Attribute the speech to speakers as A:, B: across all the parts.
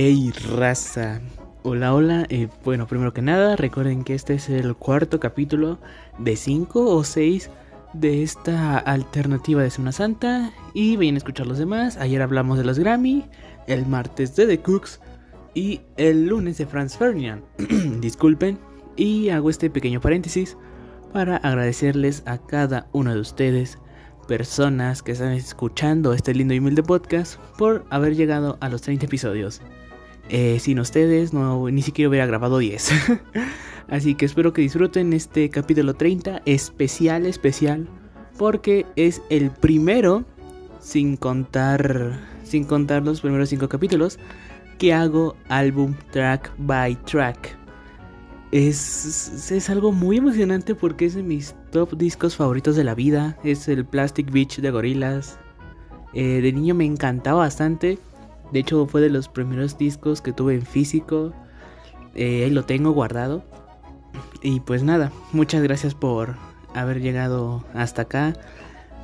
A: Hey raza, hola hola, eh, bueno primero que nada recuerden que este es el cuarto capítulo de 5 o 6 de esta alternativa de Semana Santa. Y vayan a escuchar los demás, ayer hablamos de los Grammy, el martes de The Cooks y el lunes de Franz Ferdinand, disculpen. Y hago este pequeño paréntesis para agradecerles a cada uno de ustedes personas que están escuchando este lindo email de podcast por haber llegado a los 30 episodios. Eh, sin ustedes no ni siquiera hubiera grabado 10. Así que espero que disfruten este capítulo 30 especial, especial, porque es el primero, sin contar, sin contar los primeros 5 capítulos, que hago álbum track by track. Es, es algo muy emocionante porque es de mis top discos favoritos de la vida. Es el Plastic Beach de Gorilas. Eh, de niño me encantaba bastante. De hecho, fue de los primeros discos que tuve en físico. Eh, ahí lo tengo guardado. Y pues nada, muchas gracias por haber llegado hasta acá.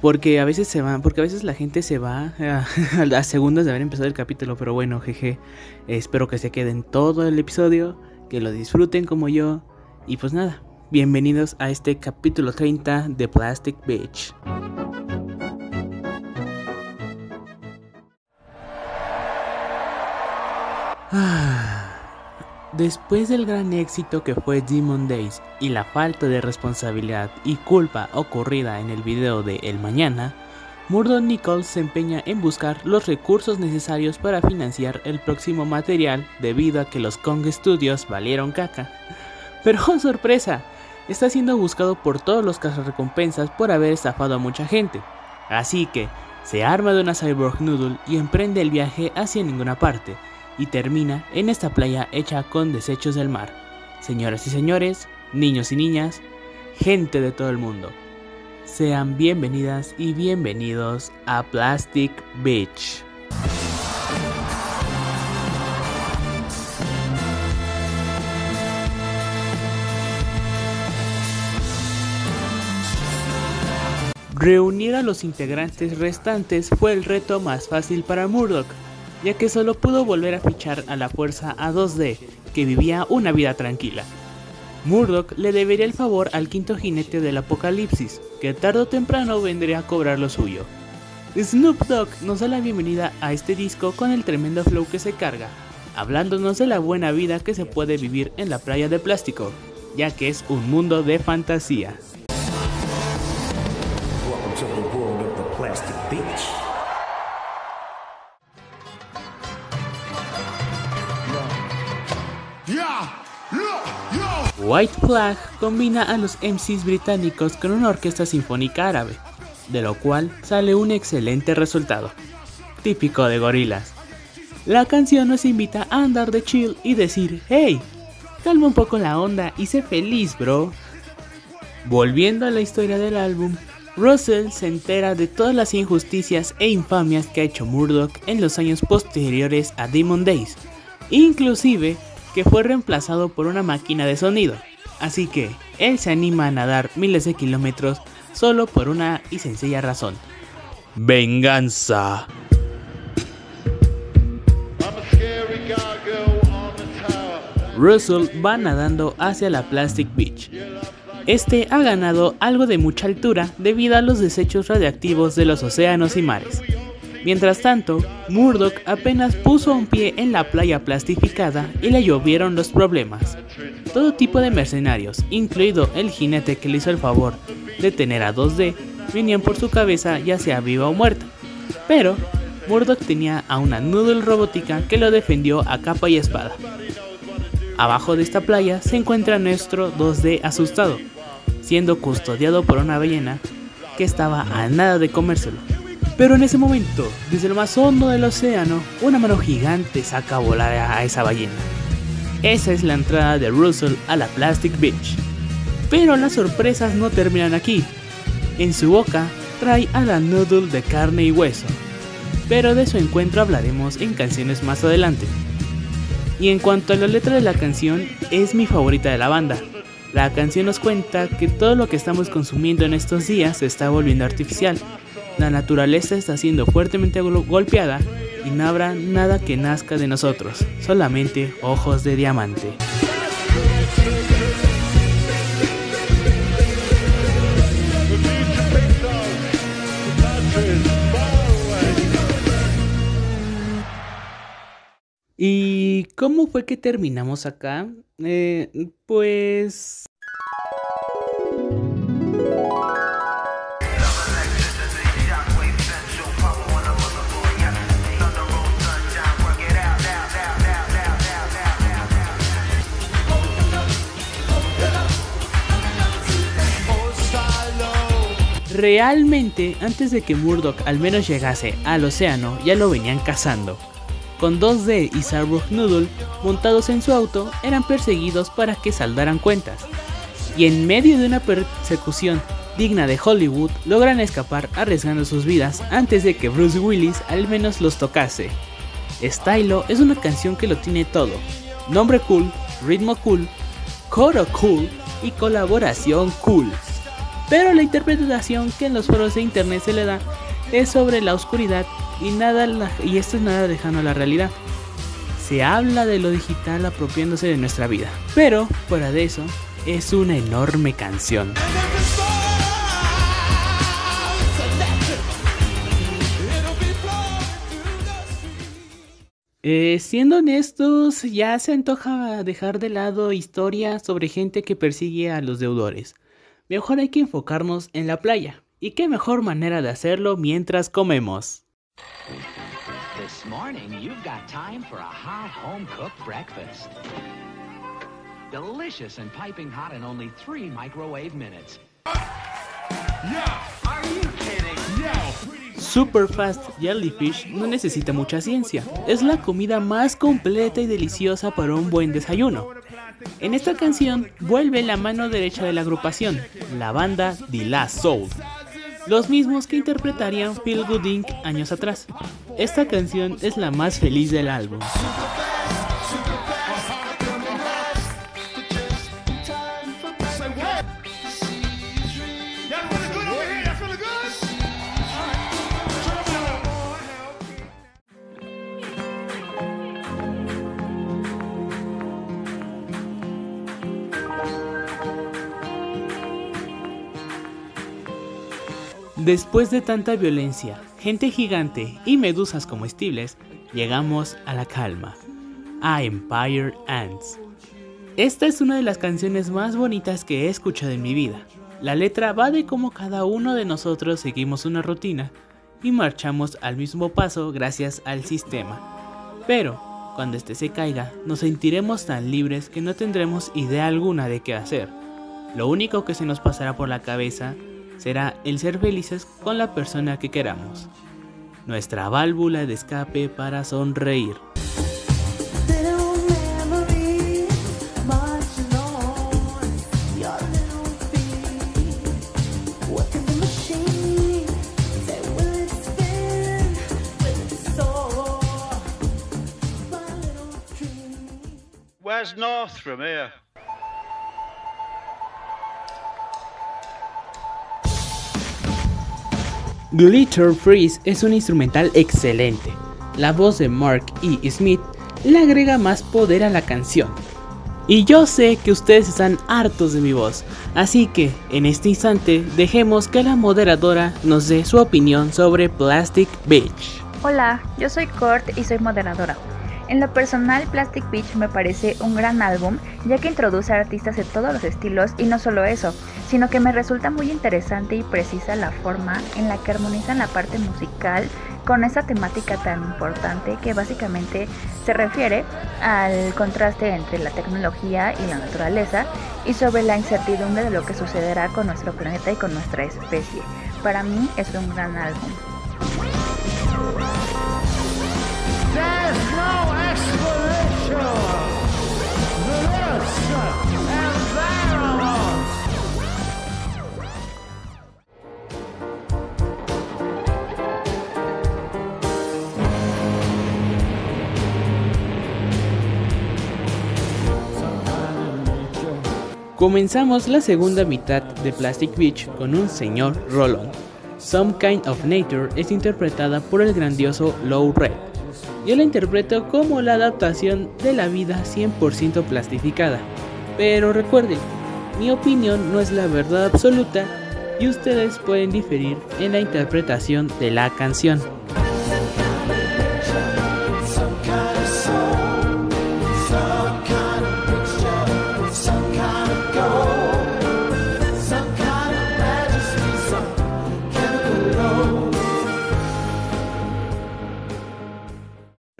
A: Porque a veces se van, porque a veces la gente se va a, a segundos de haber empezado el capítulo. Pero bueno, jeje. Espero que se queden todo el episodio que lo disfruten como yo. Y pues nada, bienvenidos a este capítulo 30 de Plastic Beach. después del gran éxito que fue Demon Days y la falta de responsabilidad y culpa ocurrida en el video de El Mañana, Murdoch Nichols se empeña en buscar los recursos necesarios para financiar el próximo material debido a que los Kong Studios valieron caca. Pero ¡oh sorpresa! Está siendo buscado por todos los recompensas por haber estafado a mucha gente. Así que se arma de una Cyborg Noodle y emprende el viaje hacia ninguna parte y termina en esta playa hecha con desechos del mar. Señoras y señores, niños y niñas, gente de todo el mundo. Sean bienvenidas y bienvenidos a Plastic Beach. Reunir a los integrantes restantes fue el reto más fácil para Murdoch, ya que solo pudo volver a fichar a la fuerza a 2D, que vivía una vida tranquila. Murdoch le debería el favor al quinto jinete del apocalipsis, que tarde o temprano vendría a cobrar lo suyo. Snoop Dogg nos da la bienvenida a este disco con el tremendo flow que se carga, hablándonos de la buena vida que se puede vivir en la playa de plástico, ya que es un mundo de fantasía. White Flag combina a los MCs británicos con una orquesta sinfónica árabe, de lo cual sale un excelente resultado, típico de gorilas. La canción nos invita a andar de chill y decir, hey, calma un poco la onda y sé feliz, bro. Volviendo a la historia del álbum, Russell se entera de todas las injusticias e infamias que ha hecho Murdoch en los años posteriores a Demon Days, inclusive que fue reemplazado por una máquina de sonido. Así que él se anima a nadar miles de kilómetros solo por una y sencilla razón. Venganza. Russell va nadando hacia la Plastic Beach. Este ha ganado algo de mucha altura debido a los desechos radiactivos de los océanos y mares. Mientras tanto, Murdoch apenas puso un pie en la playa plastificada y le llovieron los problemas. Todo tipo de mercenarios, incluido el jinete que le hizo el favor de tener a 2D, venían por su cabeza ya sea viva o muerta. Pero Murdoch tenía a una noodle robótica que lo defendió a capa y espada. Abajo de esta playa se encuentra nuestro 2D asustado, siendo custodiado por una ballena que estaba a nada de comérselo. Pero en ese momento, desde lo más hondo del océano, una mano gigante saca a volar a esa ballena. Esa es la entrada de Russell a la Plastic Beach. Pero las sorpresas no terminan aquí. En su boca trae a la noodle de carne y hueso. Pero de su encuentro hablaremos en canciones más adelante. Y en cuanto a la letra de la canción, es mi favorita de la banda. La canción nos cuenta que todo lo que estamos consumiendo en estos días se está volviendo artificial la naturaleza está siendo fuertemente golpeada y no habrá nada que nazca de nosotros, solamente ojos de diamante. ¿Y cómo fue que terminamos acá? Eh, pues... Realmente, antes de que Murdoch al menos llegase al océano, ya lo venían cazando. Con 2D y Sarburg Noodle montados en su auto, eran perseguidos para que saldaran cuentas. Y en medio de una persecución digna de Hollywood, logran escapar arriesgando sus vidas antes de que Bruce Willis al menos los tocase. Stylo es una canción que lo tiene todo. Nombre cool, ritmo cool, coro cool y colaboración cool pero la interpretación que en los foros de internet se le da es sobre la oscuridad y, nada y esto es nada lejano a la realidad. Se habla de lo digital apropiándose de nuestra vida, pero fuera de eso, es una enorme canción. Eh, siendo honestos, ya se antoja dejar de lado historias sobre gente que persigue a los deudores mejor hay que enfocarnos en la playa. ¿Y qué mejor manera de hacerlo mientras comemos? This morning you've got time for a hot home cooked breakfast. Delicious and piping hot in only three microwave minutes. Yeah, are you kidding? Yeah. Super Fast Jellyfish no necesita mucha ciencia. Es la comida más completa y deliciosa para un buen desayuno. En esta canción vuelve la mano derecha de la agrupación, la banda The Last Soul, los mismos que interpretarían Feel Good Inc. años atrás. Esta canción es la más feliz del álbum. Después de tanta violencia, gente gigante y medusas comestibles, llegamos a la calma, a Empire Ants. Esta es una de las canciones más bonitas que he escuchado en mi vida. La letra va de cómo cada uno de nosotros seguimos una rutina y marchamos al mismo paso gracias al sistema. Pero, cuando este se caiga, nos sentiremos tan libres que no tendremos idea alguna de qué hacer. Lo único que se nos pasará por la cabeza será el ser felices con la persona que queramos, nuestra válvula de escape para sonreír. North from here? Glitter Freeze es un instrumental excelente. La voz de Mark E. Smith le agrega más poder a la canción. Y yo sé que ustedes están hartos de mi voz, así que en este instante dejemos que la moderadora nos dé su opinión sobre Plastic Beach.
B: Hola, yo soy Kurt y soy moderadora. En lo personal, Plastic Beach me parece un gran álbum, ya que introduce a artistas de todos los estilos y no solo eso, sino que me resulta muy interesante y precisa la forma en la que armonizan la parte musical con esa temática tan importante que básicamente se refiere al contraste entre la tecnología y la naturaleza y sobre la incertidumbre de lo que sucederá con nuestro planeta y con nuestra especie. Para mí es un gran álbum.
A: Comenzamos la segunda mitad de Plastic Beach con un señor Roland. Some Kind of Nature es interpretada por el grandioso Low Red. Yo la interpreto como la adaptación de la vida 100% plastificada. Pero recuerden, mi opinión no es la verdad absoluta y ustedes pueden diferir en la interpretación de la canción.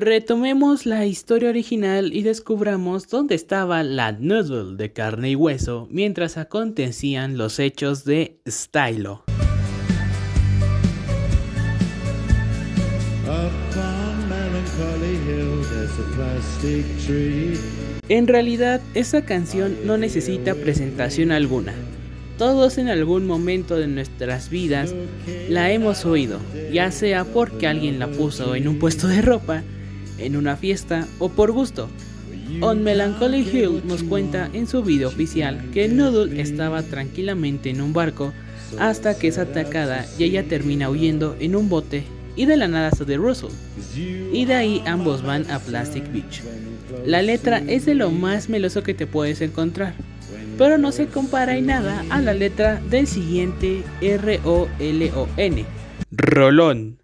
A: Retomemos la historia original y descubramos dónde estaba la Noodle de carne y hueso mientras acontecían los hechos de Stylo. En realidad, esa canción no necesita presentación alguna. Todos en algún momento de nuestras vidas la hemos oído, ya sea porque alguien la puso en un puesto de ropa, en una fiesta o por gusto. On Melancholy Hill nos cuenta en su video oficial que Noodle estaba tranquilamente en un barco hasta que es atacada y ella termina huyendo en un bote y de la nada de Russell. Y de ahí ambos van a Plastic Beach. La letra es de lo más meloso que te puedes encontrar, pero no se compara en nada a la letra del siguiente R-O-L-O-N. Rolón.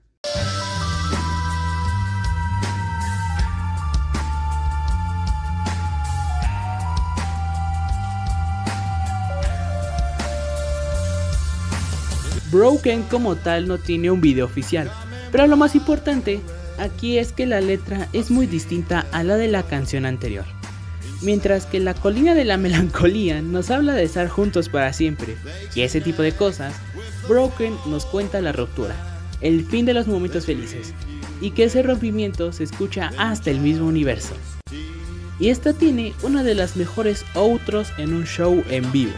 A: Broken como tal no tiene un video oficial, pero lo más importante aquí es que la letra es muy distinta a la de la canción anterior. Mientras que la colina de la melancolía nos habla de estar juntos para siempre y ese tipo de cosas, Broken nos cuenta la ruptura, el fin de los momentos felices y que ese rompimiento se escucha hasta el mismo universo. Y esta tiene una de las mejores outros en un show en vivo.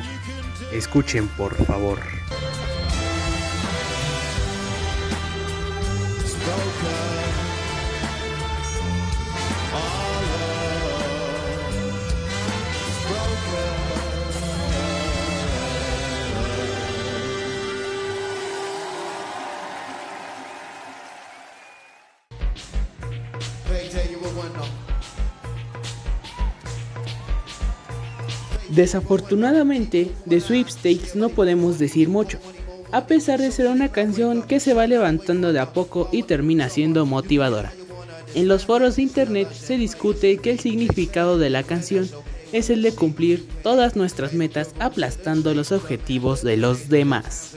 A: Escuchen por favor. Desafortunadamente, de Sweepstakes no podemos decir mucho, a pesar de ser una canción que se va levantando de a poco y termina siendo motivadora. En los foros de internet se discute que el significado de la canción es el de cumplir todas nuestras metas aplastando los objetivos de los demás.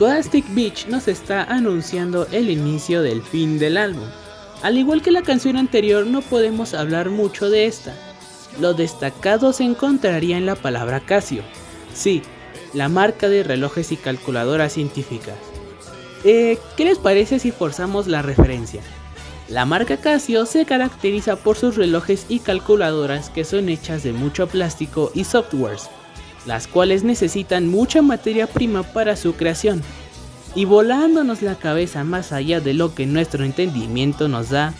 A: Plastic Beach nos está anunciando el inicio del fin del álbum. Al igual que la canción anterior, no podemos hablar mucho de esta. Lo destacado se encontraría en la palabra Casio. Sí, la marca de relojes y calculadoras científicas. Eh, ¿Qué les parece si forzamos la referencia? La marca Casio se caracteriza por sus relojes y calculadoras que son hechas de mucho plástico y softwares las cuales necesitan mucha materia prima para su creación. Y volándonos la cabeza más allá de lo que nuestro entendimiento nos da,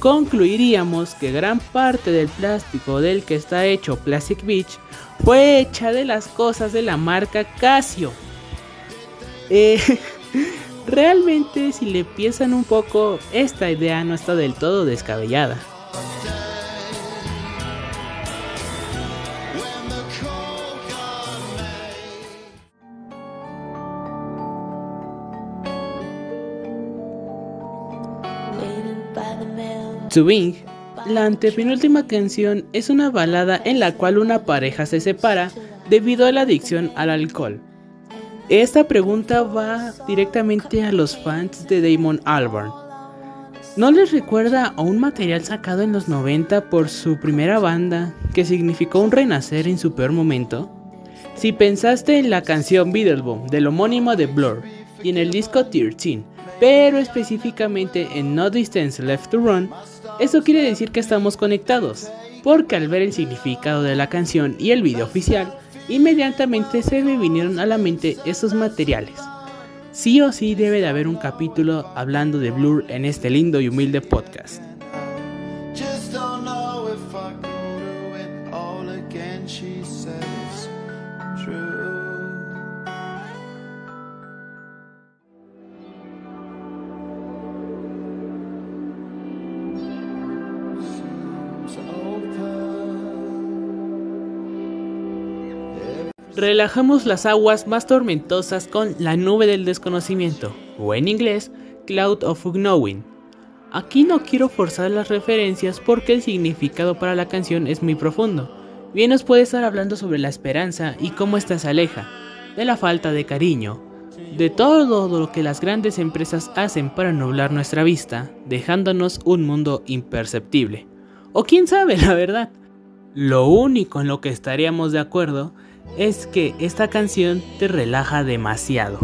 A: concluiríamos que gran parte del plástico del que está hecho Plastic Beach fue hecha de las cosas de la marca Casio. Eh, realmente si le piensan un poco, esta idea no está del todo descabellada. Swing, la antepenúltima canción es una balada en la cual una pareja se separa debido a la adicción al alcohol. Esta pregunta va directamente a los fans de Damon Albarn. ¿No les recuerda a un material sacado en los 90 por su primera banda que significó un renacer en su peor momento? Si pensaste en la canción Beetlebum del homónimo de Blur y en el disco 13, pero específicamente en No Distance Left to Run, eso quiere decir que estamos conectados, porque al ver el significado de la canción y el video oficial, inmediatamente se me vinieron a la mente esos materiales. Sí o sí debe de haber un capítulo hablando de Blur en este lindo y humilde podcast. Relajamos las aguas más tormentosas con la nube del desconocimiento, o en inglés, Cloud of Unknowing. Aquí no quiero forzar las referencias porque el significado para la canción es muy profundo. Bien nos puede estar hablando sobre la esperanza y cómo ésta se aleja, de la falta de cariño, de todo lo que las grandes empresas hacen para nublar nuestra vista, dejándonos un mundo imperceptible. O quién sabe, la verdad. Lo único en lo que estaríamos de acuerdo es que esta canción te relaja demasiado.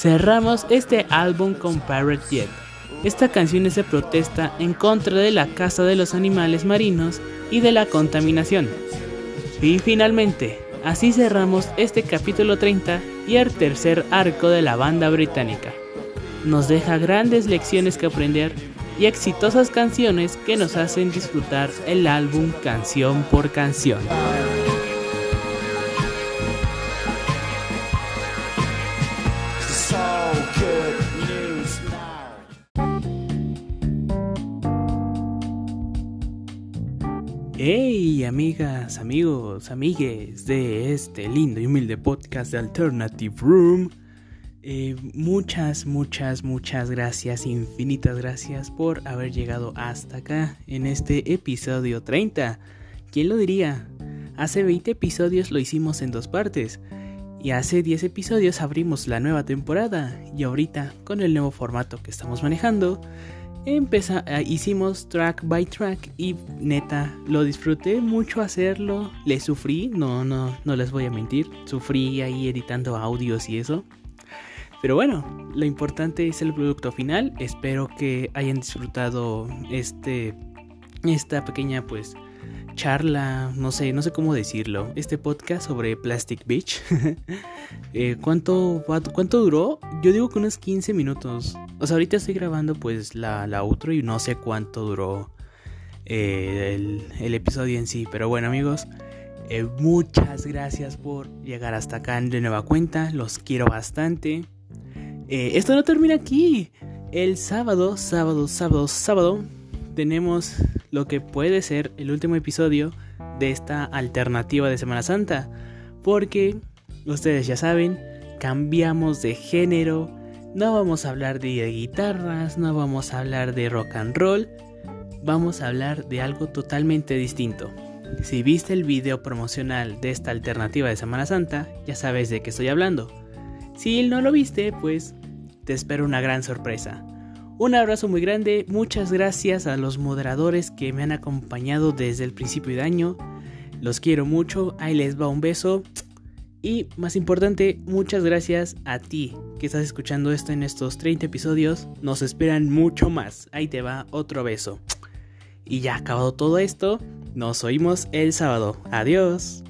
A: Cerramos este álbum con Parrot Jet. Esta canción es de protesta en contra de la caza de los animales marinos y de la contaminación. Y finalmente, así cerramos este capítulo 30 y el tercer arco de la banda británica. Nos deja grandes lecciones que aprender y exitosas canciones que nos hacen disfrutar el álbum canción por canción. Amigas, amigos, amigues de este lindo y humilde podcast de Alternative Room. Eh, muchas, muchas, muchas gracias, infinitas gracias por haber llegado hasta acá en este episodio 30. ¿Quién lo diría? Hace 20 episodios lo hicimos en dos partes. Y hace 10 episodios abrimos la nueva temporada. Y ahorita, con el nuevo formato que estamos manejando, Empeza, eh, hicimos track by track y neta, lo disfruté mucho hacerlo. Le sufrí, no, no, no les voy a mentir. Sufrí ahí editando audios y eso. Pero bueno, lo importante es el producto final. Espero que hayan disfrutado este, esta pequeña pues charla, no sé, no sé cómo decirlo, este podcast sobre Plastic Beach. Eh, ¿cuánto, ¿Cuánto duró? Yo digo que unos 15 minutos. O sea, ahorita estoy grabando pues la, la outro y no sé cuánto duró eh, el, episodio en sí. Pero bueno amigos, eh, muchas gracias por llegar hasta acá de nueva cuenta. Los quiero bastante. esto no termina aquí. El sábado, sábado, sábado, sábado tenemos lo que puede ser el último episodio de esta alternativa de Semana Santa. Porque, ustedes ya saben, cambiamos de género. No vamos a hablar de guitarras, no vamos a hablar de rock and roll. Vamos a hablar de algo totalmente distinto. Si viste el video promocional de esta alternativa de Semana Santa, ya sabes de qué estoy hablando. Si no lo viste, pues te espero una gran sorpresa. Un abrazo muy grande, muchas gracias a los moderadores que me han acompañado desde el principio de año. Los quiero mucho, ahí les va un beso. Y más importante, muchas gracias a ti que estás escuchando esto en estos 30 episodios. Nos esperan mucho más. Ahí te va otro beso. Y ya acabado todo esto, nos oímos el sábado. Adiós.